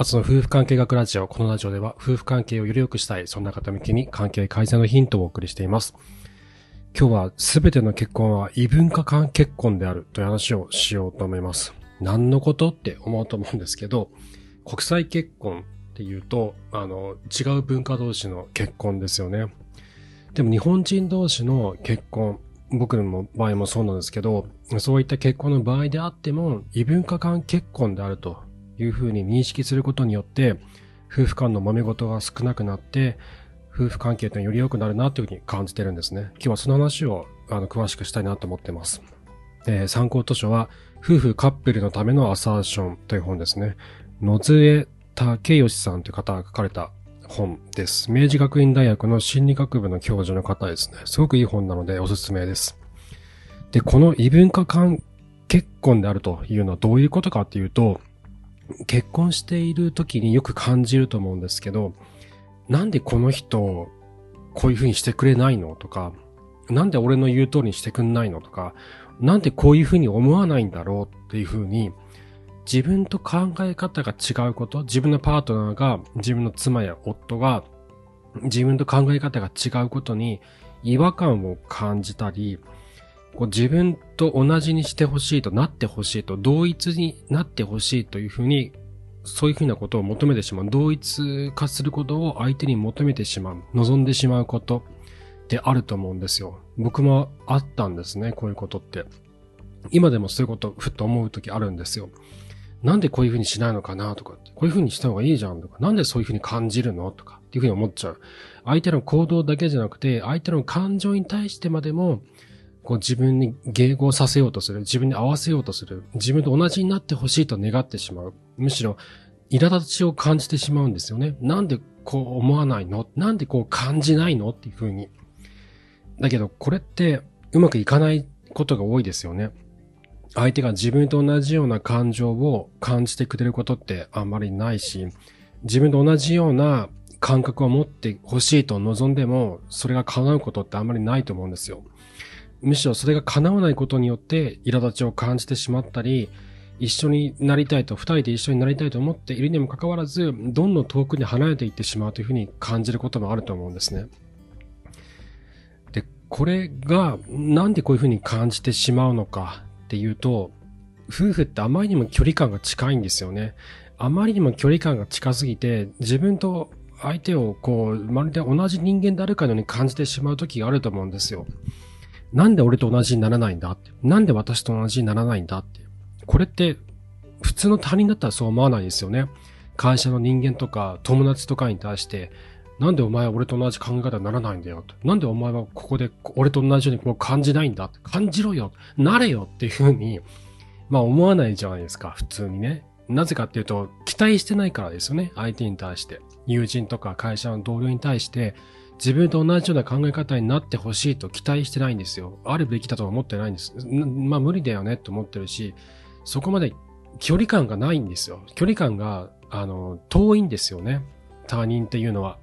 あつの夫婦関係学ラジオ。このラジオでは夫婦関係をより良くしたい、そんな方向けに関係改善のヒントをお送りしています。今日はすべての結婚は異文化間結婚であるという話をしようと思います。何のことって思うと思うんですけど、国際結婚っていうと、あの、違う文化同士の結婚ですよね。でも日本人同士の結婚、僕の場合もそうなんですけど、そういった結婚の場合であっても、異文化間結婚であるというふうに認識することによって、夫婦間の揉め事が少なくなって、夫婦関係というのはより良くなるなというふうに感じてるんですね。今日はその話をあの詳しくしたいなと思ってます。えー、参考図書は、夫婦カップルのためのアサーションという本ですね。野津竹義さんという方が書かれた本です。明治学院大学の心理学部の教授の方ですね。すごくいい本なのでおすすめです。で、この異文化間結婚であるというのはどういうことかっていうと、結婚している時によく感じると思うんですけど、なんでこの人、こういう風にしてくれないのとか、なんで俺の言う通りにしてくんないのとか、なんでこういう風に思わないんだろうっていう風に、自分と考え方が違うこと、自分のパートナーが、自分の妻や夫が、自分と考え方が違うことに違和感を感じたり、こう自分と同じにしてほしいとなってほしいと、同一になってほしいというふうに、そういうふうなことを求めてしまう。同一化することを相手に求めてしまう。望んでしまうことってあると思うんですよ。僕もあったんですね、こういうことって。今でもそういうこと、ふっと思うときあるんですよ。なんでこういうふうにしないのかなとか、こういうふうにした方がいいじゃんとか、なんでそういうふうに感じるのとか、っていうふうに思っちゃう。相手の行動だけじゃなくて、相手の感情に対してまでも、こう自分に迎合させようとする。自分に合わせようとする。自分と同じになってほしいと願ってしまう。むしろ、苛立ちを感じてしまうんですよね。なんでこう思わないの？なんでこう感じないの？っていうふうに。だけど、これってうまくいかないことが多いですよね。相手が自分と同じような感情を感じてくれることってあんまりないし、自分と同じような感覚を持ってほしいと望んでも、それが叶うことってあんまりないと思うんですよ。むしろそれが叶わないことによって苛立ちを感じてしまったり、一緒になりたいと、二人で一緒になりたいと思っているにもかかわらず、どんどん遠くに離れていってしまうというふうに感じることもあると思うんですね。で、これがなんでこういうふうに感じてしまうのかっていうと、夫婦ってあまりにも距離感が近いんですよね。あまりにも距離感が近すぎて、自分と相手をこう、まるで同じ人間であるかのように感じてしまう時があると思うんですよ。なんで俺と同じにならないんだって。なんで私と同じにならないんだって。これって、普通の他人だったらそう思わないですよね。会社の人間とか友達とかに対して、なんでお前は俺と同じ考え方にならないんだよと。なんでお前はここで俺と同じようにこう感じないんだ。感じろよ。なれよっていうふうに、まあ思わないじゃないですか。普通にね。なぜかっていうと、期待してないからですよね。相手に対して。友人とか会社の同僚に対して、自分と同じような考え方になってほしいと期待してないんですよ。あるべきだとは思ってないんです。まあ無理だよねと思ってるし、そこまで距離感がないんですよ。距離感が、あの、遠いんですよね。他人っていうのは。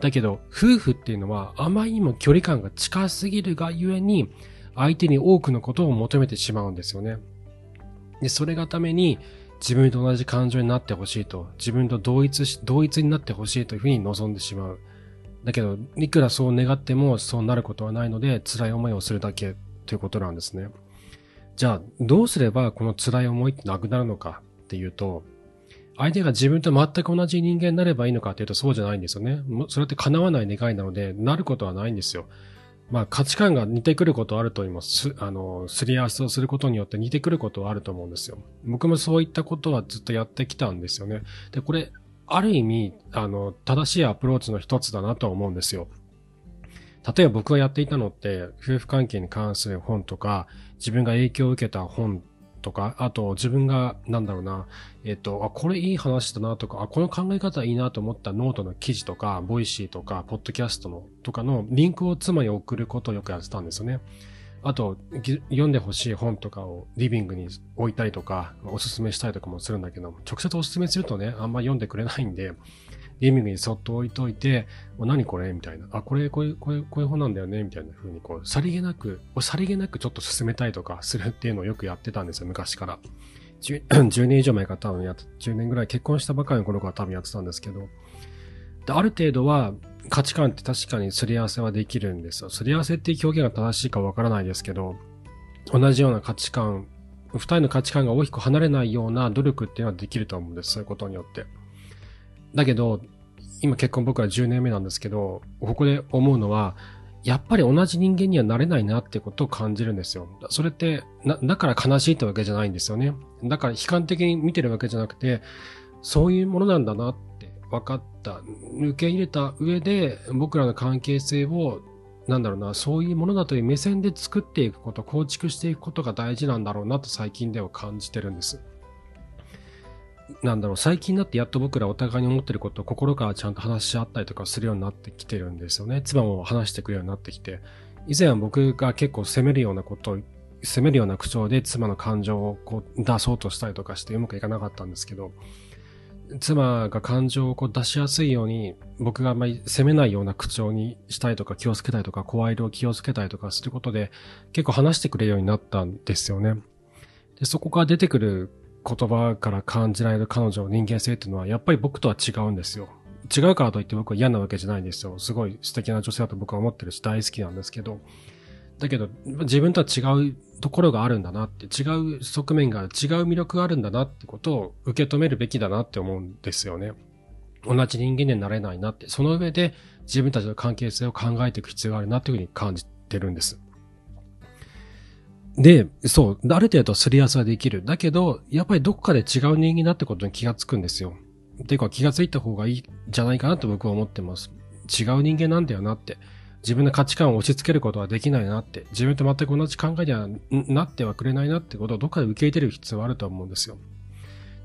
だけど、夫婦っていうのはあまりにも距離感が近すぎるがゆえに、相手に多くのことを求めてしまうんですよね。で、それがために、自分と同じ感情になってほしいと、自分と同一し、同一になってほしいというふうに望んでしまう。だけど、いくらそう願ってもそうなることはないので、辛い思いをするだけということなんですね。じゃあ、どうすればこの辛い思いってなくなるのかっていうと、相手が自分と全く同じ人間になればいいのかっていうとそうじゃないんですよね。それって叶わない願いなので、なることはないんですよ。まあ価値観が似てくることあると思います。あの、すり合わせをすることによって似てくることはあると思うんですよ。僕もそういったことはずっとやってきたんですよね。で、これ、ある意味、あの、正しいアプローチの一つだなと思うんですよ。例えば僕がやっていたのって、夫婦関係に関する本とか、自分が影響を受けた本とか、あと自分が、なんだろうな、えっと、あ、これいい話だなとか、あ、この考え方いいなと思ったノートの記事とか、 Voicy とか、ポッドキャストのとかのリンクを妻に送ることをよくやってたんですよね。あと、読んでほしい本とかをリビングに置いたりとか、おすすめしたりとかもするんだけど、直接おすすめするとね、あんま読んでくれないんで、リビングにそっと置いといて、何これ？みたいな。あ、これ、こういう、こういう、こういう本なんだよね？みたいな風に、こう、さりげなく、さりげなくちょっと勧めたりとかするっていうのをよくやってたんですよ、昔から。10, 10 年以上前から多分やっ、10年ぐらい結婚したばかりの頃から多分やってたんですけど、ある程度は価値観って確かにすり合わせはできるんですよ。すり合わせっていう表現が正しいかわからないですけど、同じような価値観、二人の価値観が大きく離れないような努力っていうのはできると思うんです。そういうことによって。だけど、今結婚僕は10年目なんですけど、ここで思うのは、やっぱり同じ人間にはなれないなってことを感じるんですよ。それって、だから悲しいってわけじゃないんですよね。だから悲観的に見てるわけじゃなくて、そういうものなんだなって分かった。受け入れた上で、僕らの関係性を、なんだろうな、そういうものだという目線で作っていくこと、構築していくことが大事なんだろうなと最近では感じてるんです。なんだろう、最近になってやっと僕らお互いに思ってることを心からちゃんと話し合ったりとかするようになってきてるんですよね。妻も話してくるようになってきて。以前は僕が結構責めるようなことを、責めるような口調で妻の感情をこう出そうとしたりとかしてうまくいかなかったんですけど、妻が感情をこう出しやすいように、僕があんまり責めないような口調にしたりとか気をつけたりとか、声色を気をつけたりとかすることで、結構話してくれるようになったんですよね。で、そこから出てくる言葉から感じられる彼女の人間性っていうのは、やっぱり僕とは違うんですよ。違うからといって僕は嫌なわけじゃないんですよ。すごい素敵な女性だと僕は思ってるし大好きなんですけど。だけど、自分とは違うところがあるんだなって、違う側面が、違う魅力があるんだなってことを受け止めるべきだなって思うんですよね。同じ人間になれないなって、その上で自分たちの関係性を考えていく必要があるなっていうふうに感じてるんです。で、そう、ある程度すり合わせはできる。だけど、やっぱりどこかで違う人間だってことに気がつくんですよ。っていうか気がついた方がいいじゃないかなと僕は思ってます。違う人間なんだよなって。自分の価値観を押し付けることはできないなって。自分と全く同じ考えにはなってはくれないなってことをどっかで受け入れる必要はあると思うんですよ。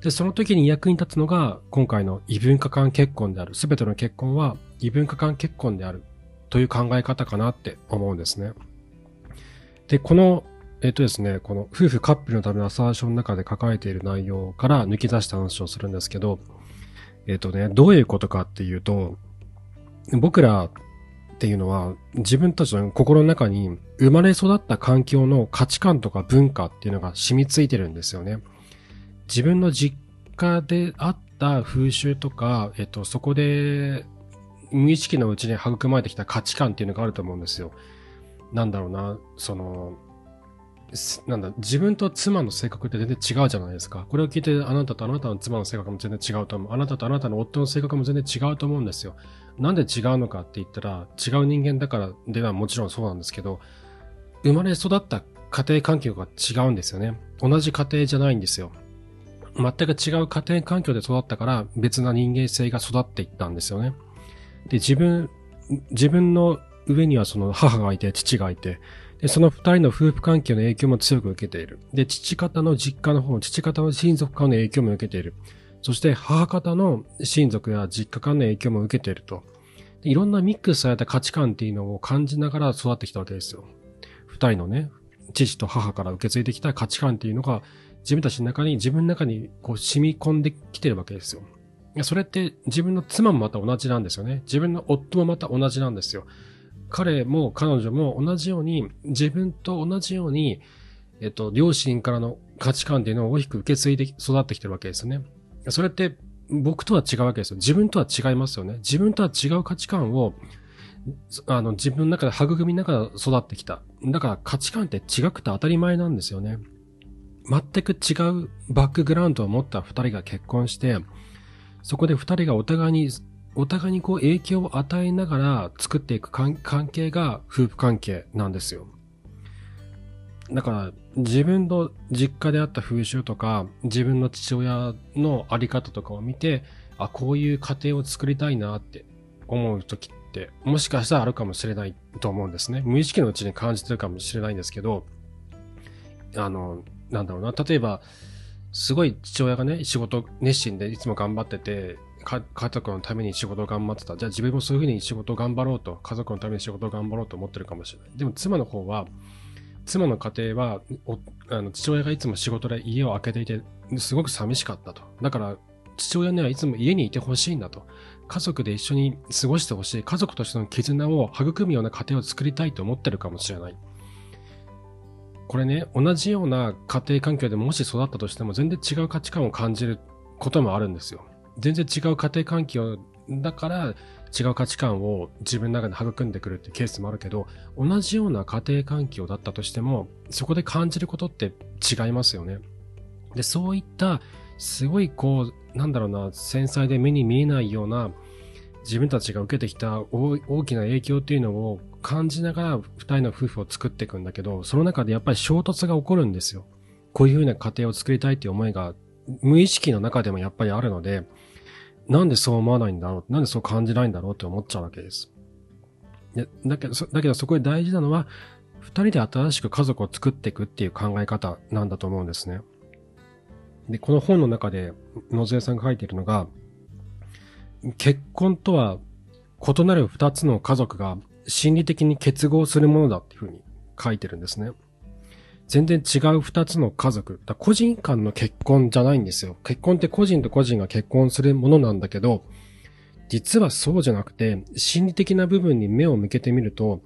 で、その時に役に立つのが、今回の異文化間結婚である。すべての結婚は異文化間結婚である。という考え方かなって思うんですね。で、このえっとですね、この夫婦カップルのためのアサーションの中で書かれている内容から抜き出した話をするんですけど、えっとね、どういうことかっていうと、僕らっていうのは自分たちの心の中に生まれ育った環境の価値観とか文化っていうのが染みついてるんですよね。自分の実家であった風習とか、えっと、そこで無意識のうちに育まれてきた価値観っていうのがあると思うんですよ。なんだろうな、その、なんだ、自分と妻の性格って全然違うじゃないですか。これを聞いて、あなたとあなたの妻の性格も全然違うと思う。あなたとあなたの夫の性格も全然違うと思うんですよ。なんで違うのかって言ったら、違う人間だからではもちろんそうなんですけど、生まれ育った家庭環境が違うんですよね。同じ家庭じゃないんですよ。全く違う家庭環境で育ったから別な人間性が育っていったんですよね。で、自分、自分の上にはその母がいて、父がいて、で、その二人の夫婦関係の影響も強く受けている。で、父方の実家の方、父方の親族間の影響も受けている。そして母方の親族や実家間の影響も受けていると。いろんなミックスされた価値観っていうのを感じながら育ってきたわけですよ。二人のね、父と母から受け継いできた価値観っていうのが自分たちの中に、自分の中にこう染み込んできてるわけですよ。それって自分の妻もまた同じなんですよね。自分の夫もまた同じなんですよ。彼も彼女も同じように、自分と同じように、えっと、両親からの価値観っていうのを大きく受け継いで育ってきてるわけですよね。それって僕とは違うわけですよ。自分とは違いますよね。自分とは違う価値観を、あの、自分の中で育みながら育ってきた。だから価値観って違くて当たり前なんですよね。全く違うバックグラウンドを持った二人が結婚して、そこで二人がお互いにお互いにこう影響を与えながら作っていく関係が夫婦関係なんですよ。だから自分の実家であった風習とか自分の父親のあり方とかを見てあこういう家庭を作りたいなって思う時ってもしかしたらあるかもしれないと思うんですね。無意識のうちに感じてるかもしれないんですけどあのなんだろうな例えばすごい父親がね仕事熱心でいつも頑張ってて家族のために仕事を頑張ってた。じゃあ自分もそういうふうに仕事を頑張ろうと、家族のために仕事を頑張ろうと思ってるかもしれない。でも妻の方は、妻の家庭はあの父親がいつも仕事で家を空けていて、すごく寂しかったと。だから、父親にはいつも家にいてほしいんだと。家族で一緒に過ごしてほしい。家族としての絆を育むような家庭を作りたいと思ってるかもしれない。これね、同じような家庭環境でもし育ったとしても全然違う価値観を感じることもあるんですよ。全然違う家庭環境だから違う価値観を自分の中で育んでくるっていうケースもあるけど、同じような家庭環境だったとしても、そこで感じることって違いますよね。で、そういった、すごいこう、なんだろうな、繊細で目に見えないような、自分たちが受けてきた大きな影響っていうのを感じながら二人の夫婦を作っていくんだけど、その中でやっぱり衝突が起こるんですよ。こういうふうな家庭を作りたいっていう思いが無意識の中でもやっぱりあるので、なんでそう思わないんだろうなんでそう感じないんだろうって思っちゃうわけです。だけど、だけどそこで大事なのは、二人で新しく家族を作っていくっていう考え方なんだと思うんですね。で、この本の中で野添さんが書いているのが、結婚とは異なる二つの家族が心理的に結合するものだっていうふうに書いてるんですね。全然違う二つの家族。だ個人間の結婚じゃないんですよ。結婚って個人と個人が結婚するものなんだけど、実はそうじゃなくて、心理的な部分に目を向けてみると、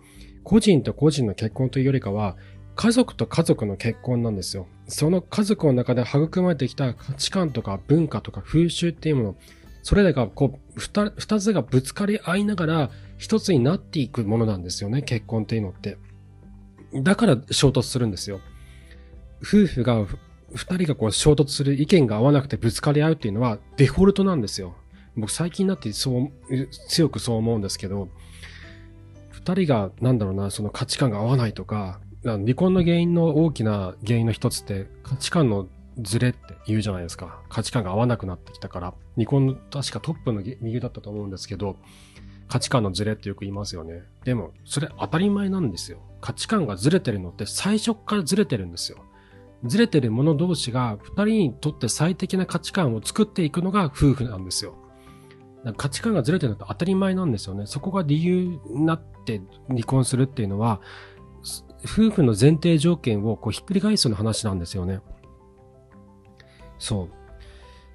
個人と個人の結婚というよりかは、家族と家族の結婚なんですよ。その家族の中で育まれてきた価値観とか文化とか風習っていうもの、それらがこう、二つがぶつかり合いながら一つになっていくものなんですよね、結婚っていうのって。だから衝突するんですよ。夫婦が、二人がこう衝突する意見が合わなくてぶつかり合うっていうのはデフォルトなんですよ。僕最近になってそう、強くそう思うんですけど、二人が、なんだろうな、その価値観が合わないとか、離婚の原因の大きな原因の一つって価値観のズレって言うじゃないですか。価値観が合わなくなってきたから。離婚の確かトップの理由だったと思うんですけど、価値観のズレってよく言いますよね。でも、それ当たり前なんですよ。価値観がずれてるのって最初からずれてるんですよ。ずれてる者同士が二人にとって最適な価値観を作っていくのが夫婦なんですよ。価値観がずれてるのって当たり前なんですよね。そこが理由になって離婚するっていうのは、夫婦の前提条件をこうひっくり返すような話なんですよね。そう。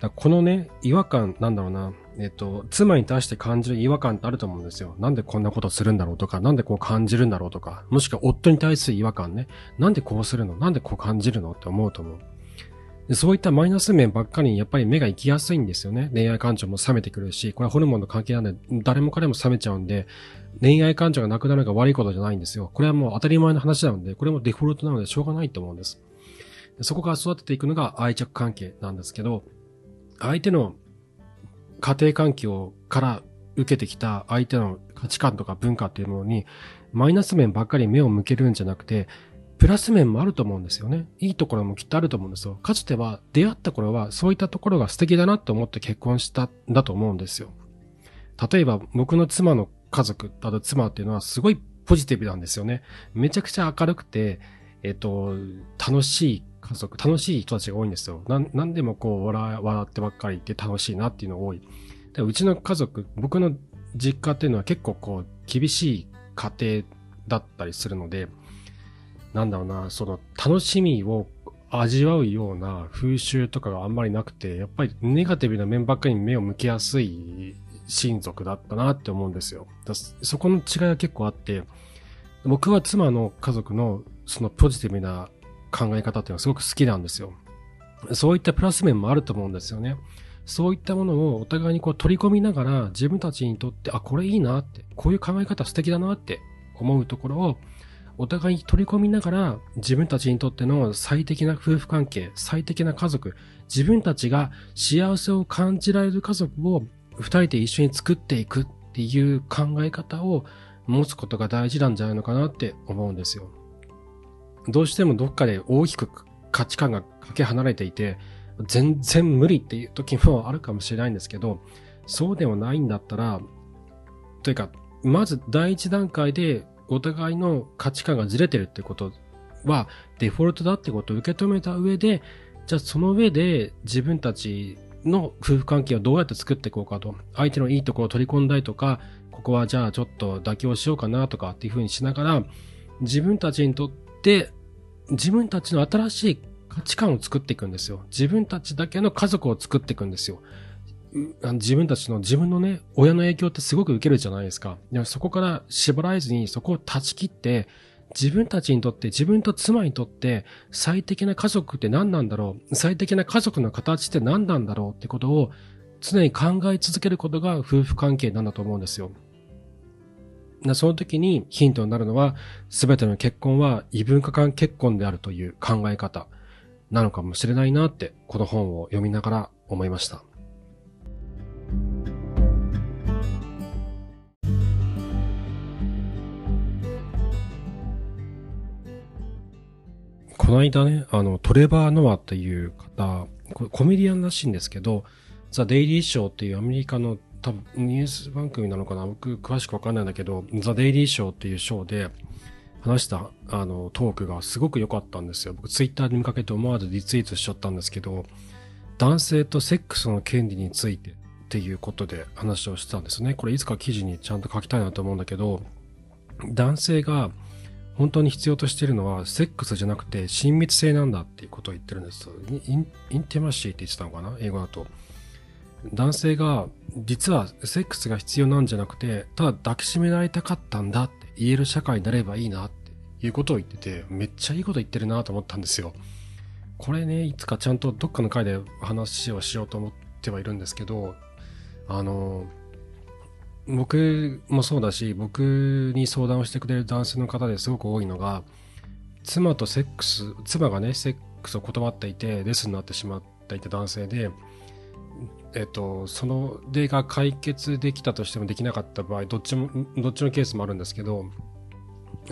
だこのね、違和感、なんだろうな。えっと、妻に対して感じる違和感ってあると思うんですよ。なんでこんなことするんだろうとか、なんでこう感じるんだろうとか、もしくは夫に対する違和感ね。なんでこうするの？なんでこう感じるの？って思うと思う。そういったマイナス面ばっかりにやっぱり目が行きやすいんですよね。恋愛感情も冷めてくるし、これはホルモンの関係なんで、誰も彼も冷めちゃうんで、恋愛感情がなくなるのが悪いことじゃないんですよ。これはもう当たり前の話なので、これもデフォルトなのでしょうがないと思うんです。そこから育てていくのが愛着関係なんですけど、相手の家庭環境から受けてきた相手の価値観とか文化っていうものに、マイナス面ばっかり目を向けるんじゃなくて、プラス面もあると思うんですよね。いいところもきっとあると思うんですよ。かつては出会った頃はそういったところが素敵だなと思って結婚したんだと思うんですよ。例えば僕の妻の家族、あと妻っていうのはすごいポジティブなんですよね。めちゃくちゃ明るくて、えっと、楽しい家族、楽しい人たちが多いんですよ。なん、でもこう笑、笑ってばっかりいて楽しいなっていうのが多い。でうちの家族、僕の実家っていうのは結構こう、厳しい家庭だったりするので、なんだろうな、その楽しみを味わうような風習とかがあんまりなくて、やっぱりネガティブな面ばっかりに目を向けやすい親族だったなって思うんですよ。そこの違いは結構あって、僕は妻の家族のそのポジティブな考え方っていうのはすごく好きなんですよ。そういったプラス面もあると思うんですよね。そういったものをお互いにこう取り込みながら自分たちにとって、あ、これいいなって、こういう考え方素敵だなって思うところをお互いに取り込みながら自分たちにとっての最適な夫婦関係、最適な家族、自分たちが幸せを感じられる家族を二人で一緒に作っていくっていう考え方を持つことが大事なんじゃないのかなって思うんですよ。どうしてもどっかで大きく価値観がかけ離れていて、全然無理っていう時もあるかもしれないんですけど、そうではないんだったら、というか、まず第一段階でお互いの価値観がずれてるってことはデフォルトだってことを受け止めた上で、じゃあその上で自分たちの夫婦関係をどうやって作っていこうかと。相手のいいところを取り込んだりとか、ここはじゃあちょっと妥協しようかなとかっていうふうにしながら、自分たちにとって自分たちの新しい価値観を作っていくんですよ。自分たちだけの家族を作っていくんですよ。自分たちの自分のね、親の影響ってすごく受けるじゃないですか。でもそこから縛られずにそこを断ち切って、自分たちにとって、自分と妻にとって最適な家族って何なんだろう最適な家族の形って何なんだろうってことを常に考え続けることが夫婦関係なんだと思うんですよ。その時にヒントになるのは、すべての結婚は異文化間結婚であるという考え方なのかもしれないなって、この本を読みながら思いました。この間ね、あの、トレバー・ノアっていう方、コメディアンらしいんですけど、ザ・デイリー・ショーっていうアメリカの多分ニュース番組なのかな？僕詳しくわかんないんだけど、ザ・デイリー・ショーっていうショーで話したあのトークがすごく良かったんですよ。僕ツイッターで見かけて思わずリツイートしちゃったんですけど、男性とセックスの権利についてっていうことで話をしてたんですね。これいつか記事にちゃんと書きたいなと思うんだけど、男性が本当に必要としているのはセックスじゃなくて親密性なんだっていうことを言ってるんです。インインティマシーって言ってたのかな？英語だと。男性が実はセックスが必要なんじゃなくて、ただ抱きしめられたかったんだって言える社会になればいいなっていうことを言ってて、めっちゃいいこと言ってるなと思ったんですよ。これね、いつかちゃんとどっかの回で話をしようと思ってはいるんですけど、あの、僕もそうだし、僕に相談をしてくれる男性の方ですごく多いのが、妻とセックス、妻がね、セックスを断っていて、レスになってしまっていた男性で、えっと、その例が解決できたとしてもできなかった場合、どっちも、どっちのケースもあるんですけど、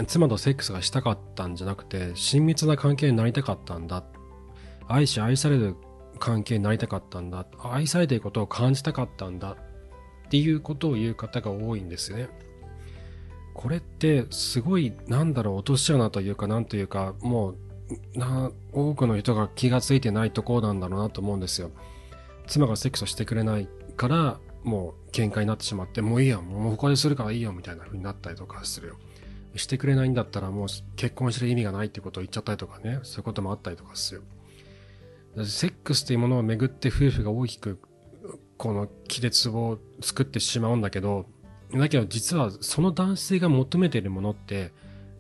妻とセックスがしたかったんじゃなくて、親密な関係になりたかったんだ。愛し愛される関係になりたかったんだ。愛されていることを感じたかったんだ。っていうことを言う方が多いんですよね。これってすごい、なんだろう、落とし穴というか、なんというか、もう、な、多くの人が気がついてないところなんだろうなと思うんですよ。妻がセックスをしてくれないから、もう喧嘩になってしまって、もういいや、もう他でするからいいよ、みたいな風になったりとかするよ。してくれないんだったらもう結婚してる意味がないってことを言っちゃったりとかね、そういうこともあったりとかするよ。セックスっていうものをめぐって夫婦が大きくこの亀裂を作ってしまうんだけど、だけど実はその男性が求めているものって、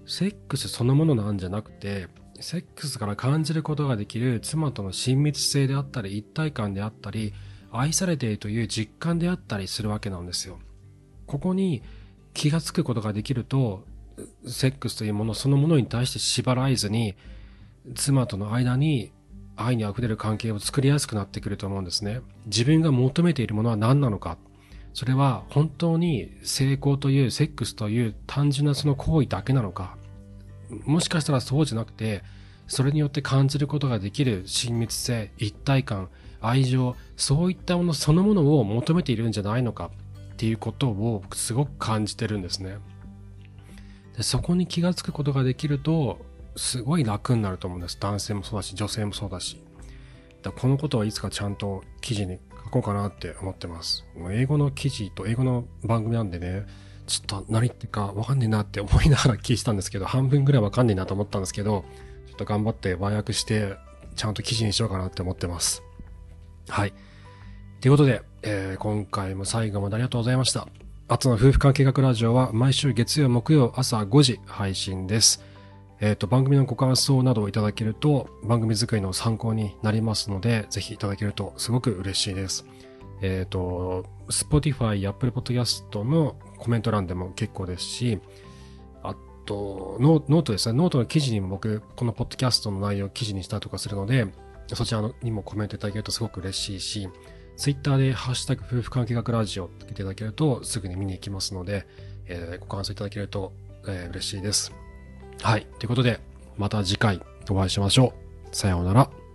セックスそのものなんじゃなくて、セックスから感じることができる妻との親密性であったり、一体感であったり、愛されているという実感であったりするわけなんですよ。ここに気がつくことができると、セックスというものそのものに対して縛られずに、妻との間に愛に溢れる関係を作りやすくなってくると思うんですね。自分が求めているものは何なのか。それは本当に成功というセックスという単純なその行為だけなのか。もしかしたらそうじゃなくて、それによって感じることができる親密性、一体感、愛情、そういったものそのものを求めているんじゃないのかっていうことをすごく感じてるんですね。でそこに気がつくことができると、すごい楽になると思うんです。男性もそうだし、女性もそうだし。だこのことはいつかちゃんと記事に書こうかなって思ってます。もう英語の記事と英語の番組なんでね、ちょっと何言ってかわかんねえなって思いながら聞いてたんですけど、半分ぐらいわかんねえなと思ったんですけど、ちょっと頑張って和訳して、ちゃんと記事にしようかなって思ってます。はい。ということで、えー、今回も最後までありがとうございました。あとの夫婦関係学ラジオは毎週月曜、木曜朝5時配信です。えっ、ー、と、番組のご感想などをいただけると番組作りの参考になりますので、ぜひいただけるとすごく嬉しいです。えっ、ー、と、Spotify、Apple Podcast のコメント欄でも結構ですし、あとノ、ートですね。ノートの記事にも僕、このポッドキャストの内容を記事にしたりとかするので、そちらにもコメントいただけるとすごく嬉しいし、ツイッターでハッシュタグ夫婦関係学ラジオつけていただけるとすぐに見に行きますので、えー、ご感想いただけると、えー、嬉しいです。はい。ということで、また次回お会いしましょう。さようなら。